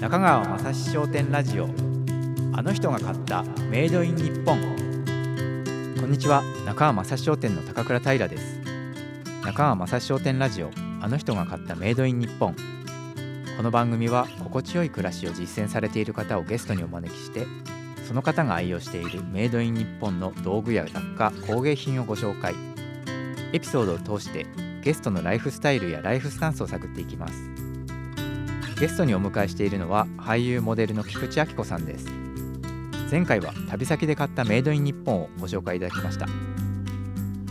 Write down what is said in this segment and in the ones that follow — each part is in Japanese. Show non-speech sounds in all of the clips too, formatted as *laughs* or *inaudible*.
中川雅史商店ラジオ。あの人が買ったメイドイン日本。こんにちは。中川雅史商店の高倉平です。中川雅史商店ラジオ。あの人が買ったメイドイン日本。この番組は心地よい暮らしを実践されている方をゲストにお招きしてその方が愛用しているメイドイン日本の道具や雑貨工芸品をご紹介。エピソードを通してゲストのライフスタイルやライフスタンスを探っていきます。ゲストにお迎えしているのは俳優モデルの菊池亜希子さんです。前回は旅先で買ったメイドイン日本をご紹介いただきました。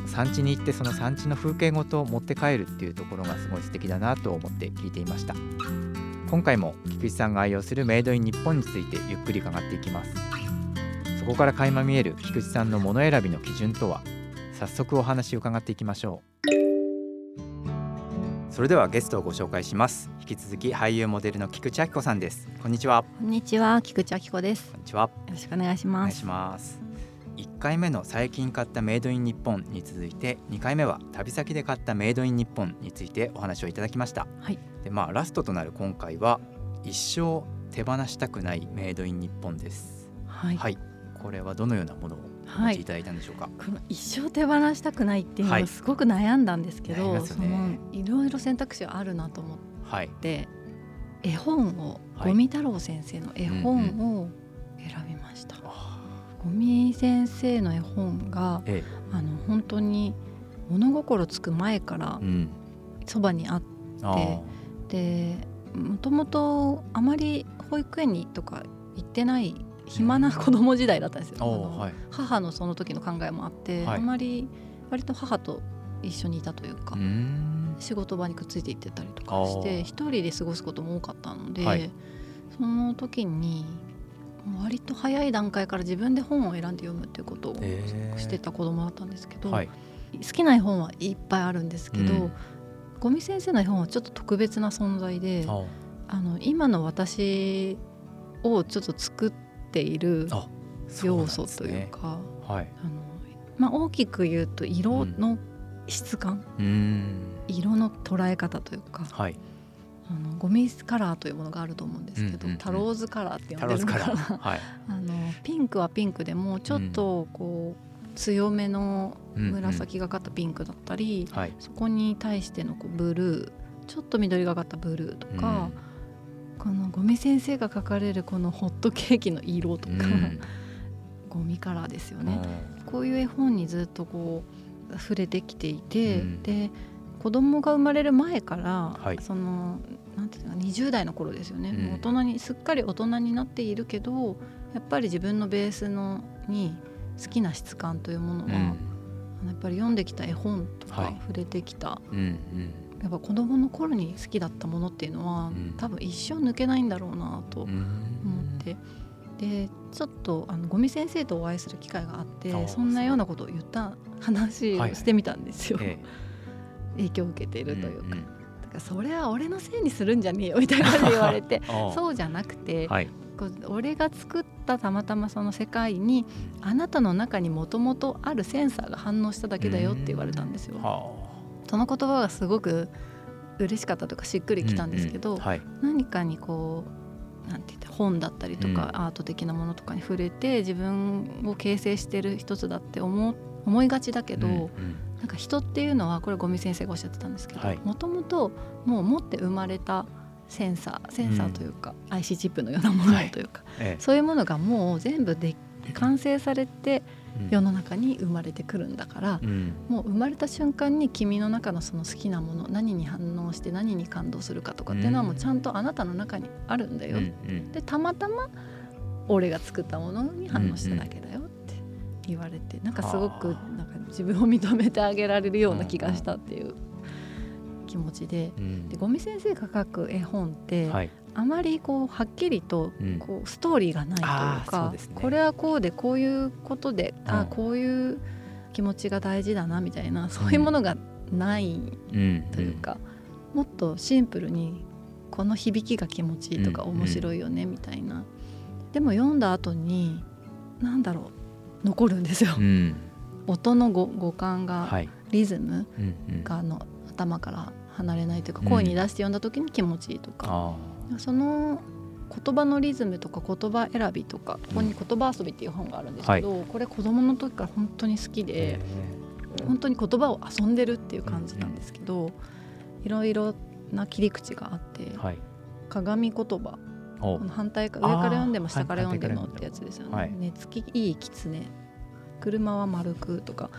産地に行ってその産地の風景ごと持って帰るっていうところがすごい素敵だなと思って聞いていました。今回も菊池さんが愛用するメイドイン日本についてゆっくり伺っていきます。そこから垣間見える菊池さんの物選びの基準とは早速お話を伺っていきましょう。それではゲストをご紹介します。引き続き俳優モデルの菊池亜希子さんです。こんにちは。こんにちは、菊池亜希子です。こんにちは。よろしくお願いします。お願いします。1回目の最近買ったメイドイン日本に続いて2回目は旅先で買ったメイドイン日本についてお話をいただきました。はい、でまあラストとなる今回は一生手放したくないメイドイン日本です。はい、はい、これはどのようなものをおはい。持ちいただいたんでしょうか、この一生手放したくないっていうのははい。すごく悩んだんですけど、悩みますよね。そのいろいろ選択肢あるなと思っはい。て絵本を、はい五味太郎先生の絵本を選びました。あ五味先生の絵本がえあの本当に物心つく前からえうん。そばにあっあー。てもともとあまり保育園にとか行ってない暇な子供時代だったんですよ。のーはい。母のその時の考えもあって、はい。あまり割と母と一緒にいたというか、仕事場にくっついて行ってたりとかして一人で過ごすことも多かったので、はい。その時に割と早い段階から自分で本を選んで読むっていうことをしてた子供だったんですけど、はい。好きな絵本はいっぱいあるんですけど、うん。五味先生の絵本はちょっと特別な存在でああの今の私をちょっと作っているあそうなん要素というか。はい。あのまあ、大きく言うと色の質感、うーん。色の捉え方というかはい。あのゴミカラーというものがあると思うんですけど、うんうんうん。タローズカラーって呼タんでるのかな。*laughs* はい。あのピンクはピンクでもちょっとこう強めの紫がかったピンクだったり、はい。そこに対してのこうブルーちょっと緑がかったブルーとか、このゴミ先生が描かれるこのホットケーキの色とか、うん。うんゴミカラーですよね。あこういう絵本にずっとこう触れてきていて、うん。で子供が生まれる前から、はい。そのなんていうのか20代の頃ですよね、うん。大人にすっかり大人になっているけどやっぱり自分のベースのに好きな質感というものは、ーうん。やっぱり読んできた絵本とか、はい。触れてきたやっぱ子供の頃に好きだったものっていうのは、うん。多分一生抜けないんだろうなとうん。思って、でちょっとあのゴミ先生とお会いする機会があってそんなようなことを言った話をしてみたんですよ、え影響を受けていえるというか,、んんだからそれは俺のせいにするんじゃねえよみたいな感じで言われて *laughs* そうじゃなくて、はい。俺が作ったたまたまその世界にあなたの中にもともとあるセンサーが反応しただけだよって言われたんですよ。はその言葉がすごく嬉しかったというかしっくりきたんですけど、うんうんはい。何かにこうなんて言って本だったりとか、うん。アート的なものとかに触れて自分を形成してる一つだって思思いがちだけど、うんうん。なんか人っていうのはこれ五味先生がおっしゃってたんですけどはい。もともともう持って生まれたセンサーセンサーというか、IC チップのようなものというか、ええ。そういうものがもう全部で完成されてうん世の中に生まれてくるんだから、うん。もう生まれた瞬間に君の中のその好きなもの何に反応して何に感動するかとかっていうのはもうちゃんとあなたの中にあるんだよ、うんうん。でたまたま俺が作ったものに反応しただけだよって言われて、なんかすごくはあ。なんか自分を認めてあげられるような気がしたっていう気持ちで。うん。で五味先生が描く絵本って、はいあまりこうはっきりとうん。こうストーリーがないというか、うですね。これはこうでこういうことで、あうんこういう気持ちが大事だなみたいなそういうものがないうんというか、もっとシンプルにこの響きが気持ちいいとかうん面白いよねみたいな、でも読んだ後に何だろう残るんですよ、うん。音の五五感が、はい。リズムがあの頭から離れないというかうん声に出して読んだ時に気持ちいいとか、あその言葉のリズムとか言葉選びとかここに「言葉遊び」っていう本があるんですけど、これ子供の時から本当に好きで本当に言葉を遊んでるっていう感じなんですけど、いろいろな切り口があって、はい。鏡言葉お。この反対か上から読んでも下から読んでもはいってやつですよね。はい。寝つきいい狐。車は丸くとか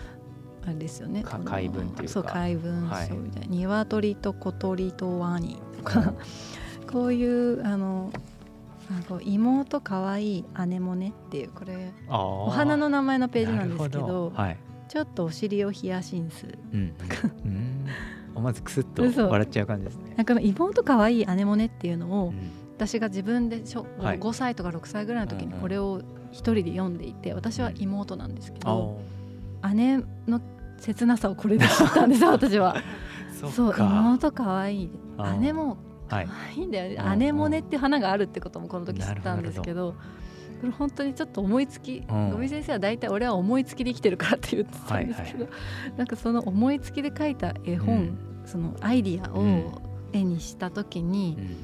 あれですよね。かこの回文というか。そう回文はい。章みたいな、鶏と小鳥とワニとかこういうあのあこう妹かわいい姉もねっていうこれおお花の名前のページなんですけどはい。ちょっとお尻をヒヤシンスうん。うん。ずクスッと嘘。笑っちゃう感じですね。なんか妹かわいい姉もねっていうのをうん。私が自分でしょ、はい。5歳とか6歳ぐらいの時にうんうん。これを一人で読んでいて私は妹なんですけあど、ー。姉の切なさをこれで知ったんですよ私は。*laughs* そそう妹かわい。い姉も可はい。愛いんだよね、うんうん。姉もねっていう花があるってこともこの時知ったんですけどこれ本当にちょっと思いつき、うん。五味先生は大体俺は思いつきで生きてるからって言ってたんですけど、なんかその思いつきで書いた絵本、うん。そのアイディアうん。を絵にした時に、うん。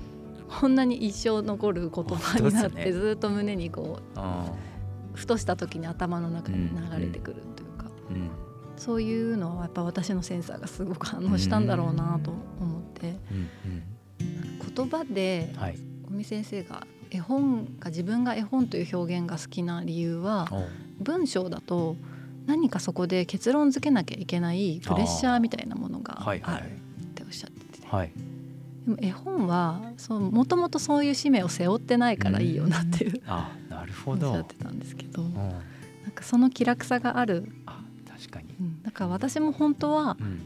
こんなに一生残る言葉になって、ずっと胸にこあうふとした時に頭の中に流れてくるというか、そういうのはやっぱ私のセンサーがすごく反応したんだろうなと思って、うん言葉でうんはい。尾身先生が絵本が自分が絵本という表現が好きな理由はお文章だと何かそこで結論付けなきゃいけないプレッシャーみたいなものがあるはいはい。っておっしゃってて、はい。でも絵本はもともとそういう使命を背負ってないからいいよなっていうあなるおっしゃほどってたんですけどうん。なんかその気楽さがある、あ確かに。うん。だから私も本当はうん。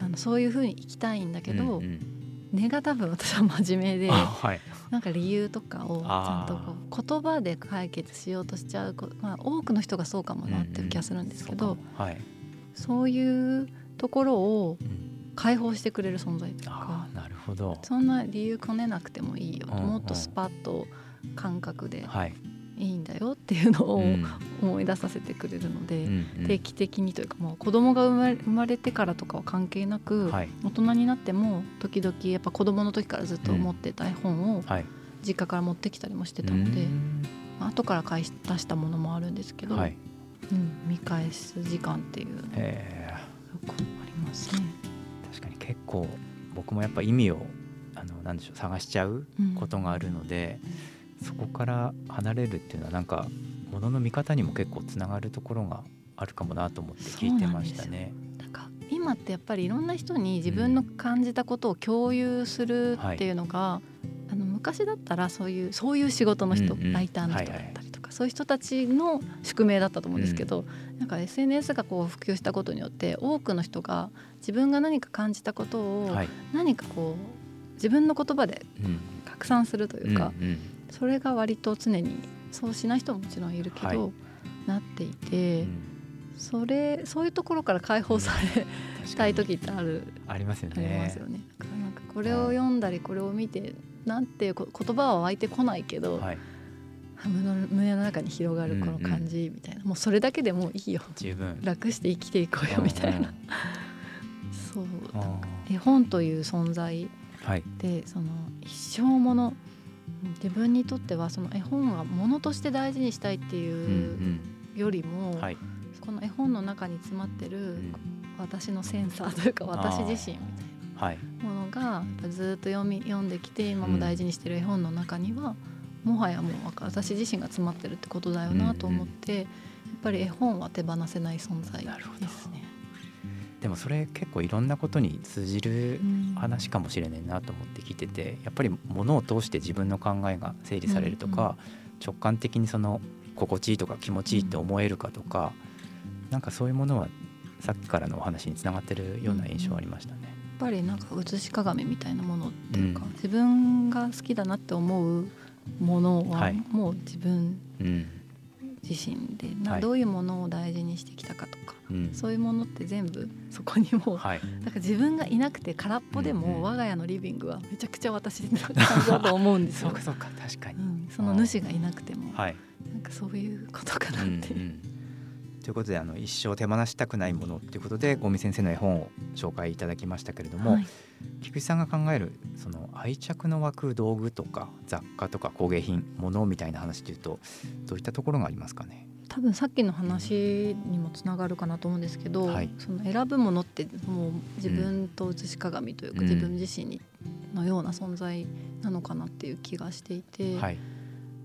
あのそういうふうに生きたいんだけど、うんうん根が多分私は真面目であはい。なんか理由とかをちゃんとこう言葉で解決しようとしちゃうこ、まあ、多くの人がそうかもなっていう気がするんですけど、そうかも。はい。そういうところをうん。解放してくれる存在というあかーなるほど。そんな理由こねなくてもいいよ、うんもっとスパッと感覚ではいいいんだよっていうのをうん。思い出させてくれるので、うんうん。定期的にというかもう子供が生まれ生まれてからとかは関係なく、はい。大人になっても時々やっぱ子供の時からずっと持ってた絵本をはい。実家から持ってきたりもしてたので、うん。まあ後から買い出したものもあるんですけど、はい。うん、見返す時間っていうのがありますね。ー確かに結構僕もやっぱ意味をあのなんでしょう探しちゃううん。ことがあるので、そこから離れるっていうのはなんかものの見方にも結構つながるところがあるかもなと思って聞いてましたね。なんか今ってやっぱりいろんな人に自分の感じたことを共有するっていうのが、あの昔だったらそういうそういう仕事の人、うんうん。ライターの人だったりとか、そういう人たちの宿命だったと思うんですけど、なんか SNS がこう普及したことによって多くの人が自分が何か感じたことをはい、何かこう自分の言葉でうん。拡散するというか、うんうんそれが割と常にそうしない人ももちろんいるけど、はい。なっていて、うん。それそういうところから解放されたい時ってある、ありますよありまねすよね。だからなんかこれを読んだりこれを見てなんていうこ言葉は湧いてこないけど、はい、胸の胸の中に広がるこの感じみたいな、もうそれだけでもういいよ。十分。楽して生きていこうよみたいな、うん。うんそう。あ絵本という存在ーはい、でその一生もの自分にとってはその絵本はものとして大事にしたいってうんいうよりも、うん、はい、この絵本の中に詰まってるうん。私のセンサーというか私自身みたいはい、なものがずっと読み読んできて今も大事にしてる絵本の中には、もはやもう私自身が詰まってるってことだよなと思って、やっぱり絵本は手放せない存在ですね。でもそれ結構いろんなことに通じるうん。話かもしれないなと思って聞いててやっぱり物を通して自分の考えが整理されるとか、直感的にその心地いいとか気持ちいいって思えるかとか、なんかそういうものはさっきからのお話につながってるような印象ありましたね。やっぱりなんか写し鏡みたいなものっていうか、うん。自分が好きだなって思うものははい。もう自分うん。自身で、なはい。どういうものを大事にしてきたかとか、うん。そういうものって全部そこにもうはい、だから自分がいなくて空っぽでうんうんも我が家のリビングはめちゃくちゃ私の感じだと思うんですそうよか。*laughs* そうか確かに、うん、その主がいなくても、はい、なんかそういうことかなうんうんっていう。じということであの一生手放したくないものということで五味先生の絵本を紹介いただきましたけれども、はい、菊池さんが考えるその愛着の湧く道具とか雑貨とか工芸品物みたいな話というとどういったところがありますかね？多分さっきの話にもつながるかなと思うんですけど、はい、その選ぶものってもう自分と写し鏡というか、うん、自分自身にのような存在なのかなっていう気がしていて、はい、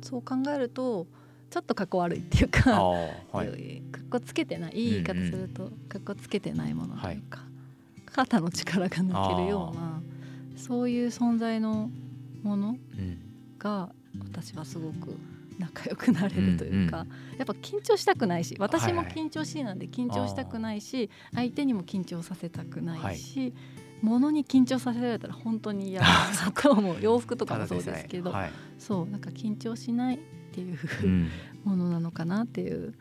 そう考えるとちょっとかっこ悪いっていうか、はい、かっこつけてないいい言い方すると、かっこつけてないものというか、はい、肩の力が抜けるようなそういう存在のものが私はすごく仲良くなれるというか、うんうん、やっぱ緊張したくないし私も緊張しいなんで緊張したくないし、相手にも緊張させたくないし、はい、物に緊張させられたら本当に嫌だなと思う。*laughs* 洋服とかもそうですけど、はい、そうなんか緊張しないっていう、うん、ものなのかなっていう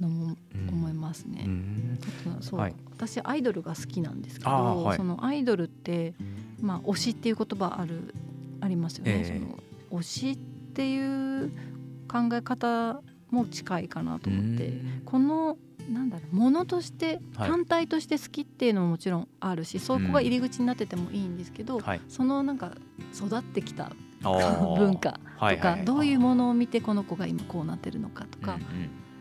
のも思いますね。うん、そう、はい、私アイドルが好きなんですけど、はい、そのアイドルってまあ推しっていう言葉あるありますよね。えー、その推しっていう考え方も近いかなと思って。このなんだろうものとして単体として好きっていうのももちろんあるし、はい、そこが入り口になっててもいいんですけど、はい、そのなんか育ってきた文化とか、はいはい、どういうものを見てこの子が今こうなってるのかとか、うんう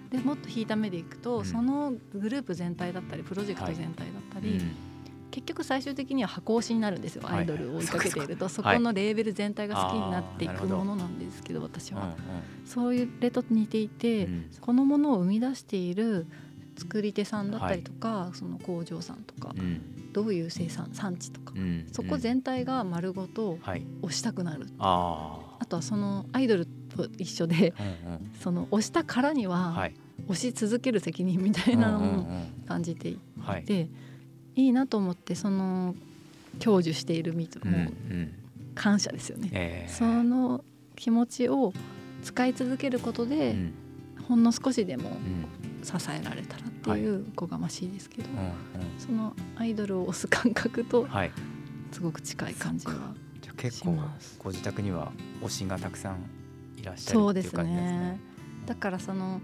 ん、でもっと引いた目でいくと、うん、そのグループ全体だったりプロジェクト全体だったり、うん結局最終的には箱推しになるんですよ、アイドルを追いかけていると。そこのレーベル全体が好きになっていくものなんですけど私は、そういうレと似ていて、このものを生み出している作り手さんだったりとか、その工場さんとか、どういう生産産地とか、そこ全体が丸ごと推したくなる、あとはそのアイドルと一緒で、その推したからには、推し続ける責任みたいなのも感じていて。いいなと思ってその享受している身も感謝ですよね、えー、その気持ちを使い続けることで、うん、ほんの少しでも支えられたらっていうおこがましいですけど、はい、そのアイドルを推す感覚とすごく近い感じはじゃ結構ご自宅には推しがたくさんいらっしゃるそうですね。だからその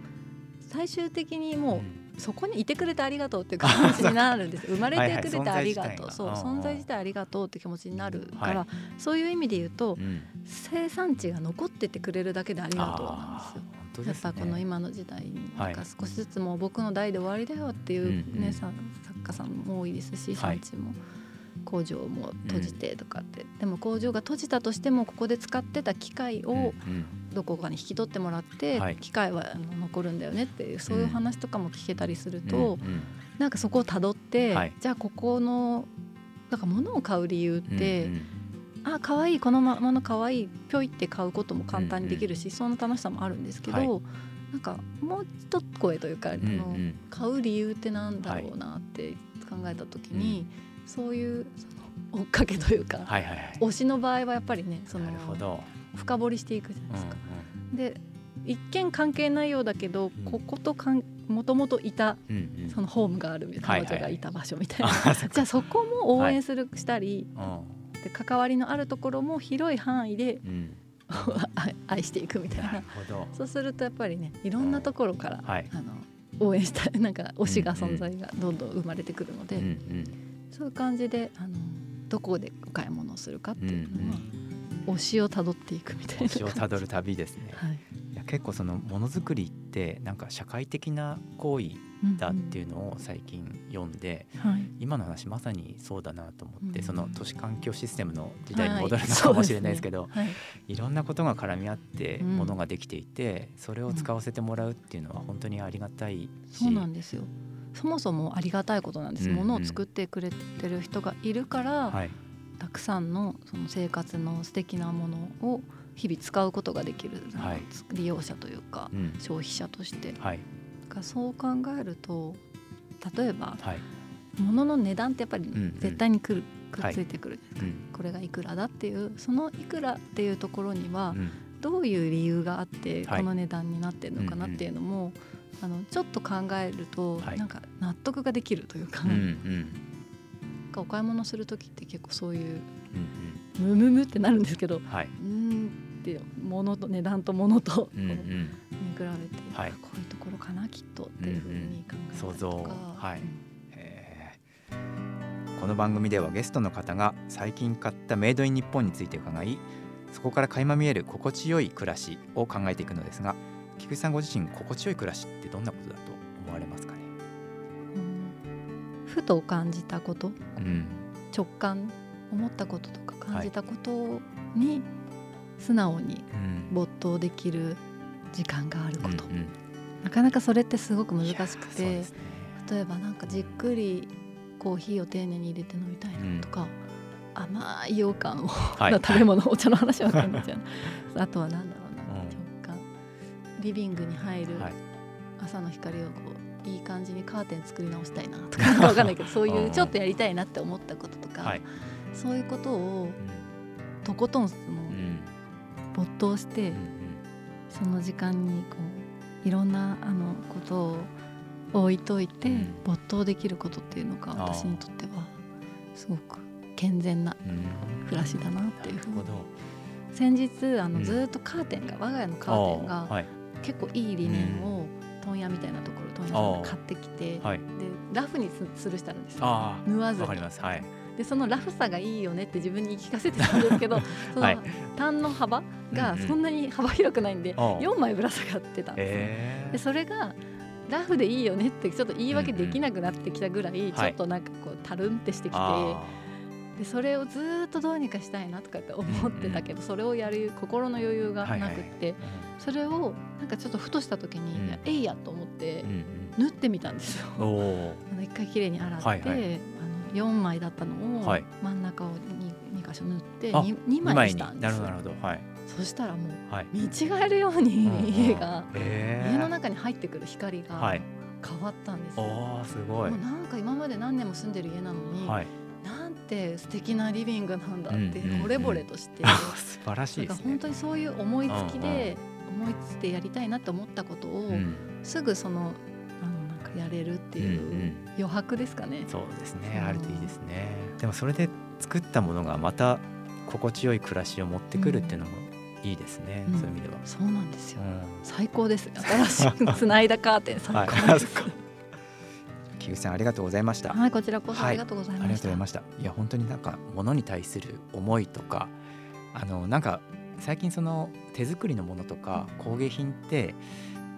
最終的にもう、うんそこにいてくれてありがとうっていう気持ちになるんです。生まれてくれてありがとう、そう存在自体ありがとうって気持ちになるから、はい、そういう意味で言うと、うん、生産地が残っててくれるだけでありがとうなんですよ。ね、やっぱこの今の時代になんか少しずつもう僕の代で終わりだよっていうね、作家さんも多いですし産地も。工場も閉じてとかって、うん、でも工場が閉じたとしてもここで使ってた機械をどこかに引き取ってもらって、うん、機械は残るんだよねっていうそういう話とかも聞けたりすると、うん、なんかそこをたどって、はい、じゃあここのなんか物を買う理由って、うんうんあ可愛いこのままの可愛いぴょいって買うことも簡単にできるし、うんうん、その楽しさもあるんですけど、はい、なんかもう一声というか、うんうん、の買う理由ってなんだろうなって考えた時に、そういう追っかけというか、はいはいはい、推しの場合はやっぱりねその深掘りしていくじゃないですか。うんうん、で一見関係ないようだけど、うん、こことかんもともといた、うんうん、そのホームがある彼女がいた場所みたいな、はいはい、じゃあそこも応援する、はい、したり、で関わりのあるところも広い範囲で、うん、*laughs* 愛していくみたいな。そうするとやっぱりねいろんなところから、あの応援したい *laughs* なんか推しが存在がどんどん生まれてくるので。うんうん。そういう感じであのどこでお買い物をするかっていうのは、うん、推しをたどっていくみたいな推しをたどる旅ですね、はい、いや結構そのものづくりってなんか社会的な行為だっていうのを最近読んで、うんうん、今の話まさにそうだなと思って、その都市環境システムの時代に戻るのかもしれないですけど、はいね。はい、いろんなことが絡み合ってものができていて、それを使わせてもらうっていうのは本当にありがたいし、そうなんですよ。そもそもありがたいことなんです、うんうん、ものを作ってくれてる人がいるから、はい、たくさんのその生活の素敵なものを日々使うことができる、はい、利用者というか、うん、消費者として、はい、かそう考えると例えば、はい、物の値段ってやっぱり絶対にくる、くっついてくるじゃないですか、これがいくらだっていうそのいくらっていうところには、どういう理由があってこの値段になってるのかなっていうのも、あのちょっと考えると、はい、なんか納得ができるというか、うんうん、お買い物する時って結構そういう、うんうん、ムムムってなるんですけど、はい、うんって物と値段と物と、うんうん、見比べて、はい、こういうとこころかなきっとっていうふうに考えたりとか、うんうん。想像はい。うん。この番組ではゲストの方が最近買ったメイドイン日本について伺いそこから垣間見える心地よい暮らしを考えていくのですが菊池さんご自身心地よい暮らしってどんなことだと思われますか？ふと感じたことうん。直感思ったこととか感じたことに素直にうん。没頭できる時間があること、うんうん。なかなかそれってすごく難しくてね。例えばなんかじっくりコーヒーを丁寧に入れて飲みたいなとか、甘い羊羹を、はい。*laughs* 食べ物お茶の話は分かんないじゃんあとはなんだろうな、うん。直感。リビングに入るはい。朝の光をこういい感じにカーテン作り直したいなとか *laughs* なんかんないけどそういうちょっとやりたいなって思ったこととか、はい。そういうことをうんとことんそのうん没頭して、うん。その時間にこういろんなあのことを置いといて、うん。没頭できることっていうのが私にとってはすごく健全な暮らしだなっていうふうに。先日あの、うん。ずーっとカーテンが我が家のカーテンがはい。結構いいリネンを問屋みたいなところ問屋さんで買ってきて、はい。でラフにす吊るしてあるんですよ。縫わずに。でそのラフさがいいよねって自分に言い聞かせてたんですけど *laughs* そのはい。単の幅がそんなに幅広くないんで、あー4枚ぶら下がってたんですでそれがラフでいいよねってちょっと言い訳できなくなってきたぐらい、んちょっとなんかこうたるんってしてきて、あでそれをずーっとどうにかしたいなとかって思ってたけど、それをやる心の余裕がなくって、ーそれをなんかちょっとふとした時に、えいやと思って縫ってみたんですよ。一回きれいに洗って、あの4枚だったのをはい。真ん中を 2, 2箇所縫ってあ 2, 2二枚にしにたんですなるほどなるほど。はい。そしたらもうはい。見違えるように家が、え家の中に入ってくる光がはい。変わったんですよ。すごい。もうなんか今まで何年も住んでる家なのに、て素敵なリビングなんだってうんうんうん。惚れ惚れとして、あ *laughs* 素晴らしいですね。本当にそういう思いつきで、思いついてやりたいなと思ったことを、うん。すぐそのあのなんかやれるっていううんうん。余白ですかね。そうですね。うん。あるといいですね。でもそれで作ったものがまた心地よい暮らしを持ってくるっていうのもいいですね、うん。そういう意味では、そうなんですよ。うん。最高です。新しくつないだカーテン。最高はい。です。木口さんありがとうございました、はい、こちらこそはい。ありがとうございありがとうごました。ざいました。いや本当になんか物に対する思いとかあのなんか最近その手作りのものとか工芸品って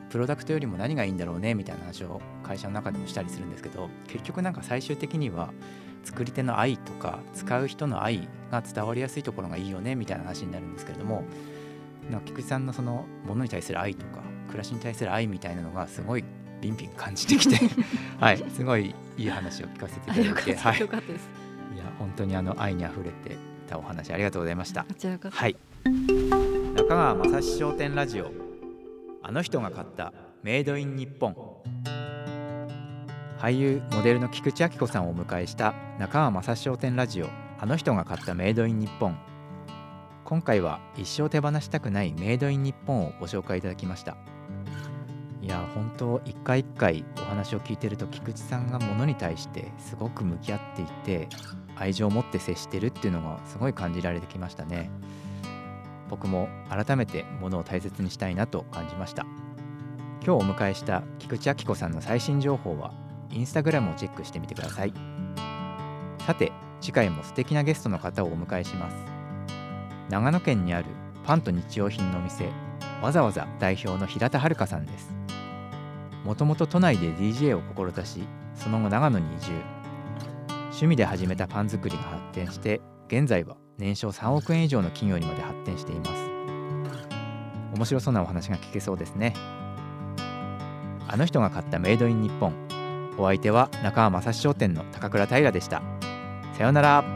プロダクトよりも何がいいんだろうねみたいな話を会社の中でもしたりするんですけど結局なんか最終的には作り手の愛とか使う人の愛が伝わりやすいところがいいよねみたいな話になるんですけれどもなんか菊池さんのその物に対する愛とか暮らしに対する愛みたいなのがすごいビンビン感じてきて。*laughs* はい。すごいいい話を聞かせていあ、ただいて。はい。いや本当にあの愛にあふれてたお話ありがとうございました。はい。中川雅史商店ラジオ。あの人が買ったメイドイン日本。俳優モデルの菊池亜希子さんをお迎えした中川雅史商店ラジオ。あの人が買ったメイドイン日本。今回は一生手放したくないメイドイン日本をご紹介いただきましたいや本当一回一回お話を聞いてると菊池さんが物に対してすごく向き合っていて愛情を持って接してるっていうのがすごい感じられてきましたね。僕も改めて物を大切にしたいなと感じました。今日お迎えした菊池亜希子さんの最新情報はインスタグラムをチェックしてみてください。さて次回も素敵なゲストの方をお迎えします。長野県にあるパンと日用品のお店わざわざ代表の平田遥さんです。もともと都内で DJ を志しその後長野に移住。趣味で始めたパン作りが発展して現在は年商3億円以上の企業にまで発展しています。面白そうなお話が聞けそうですね。あの人が買ったメイドイン日本。お相手は中川雅史商店の高倉平でした。さようなら。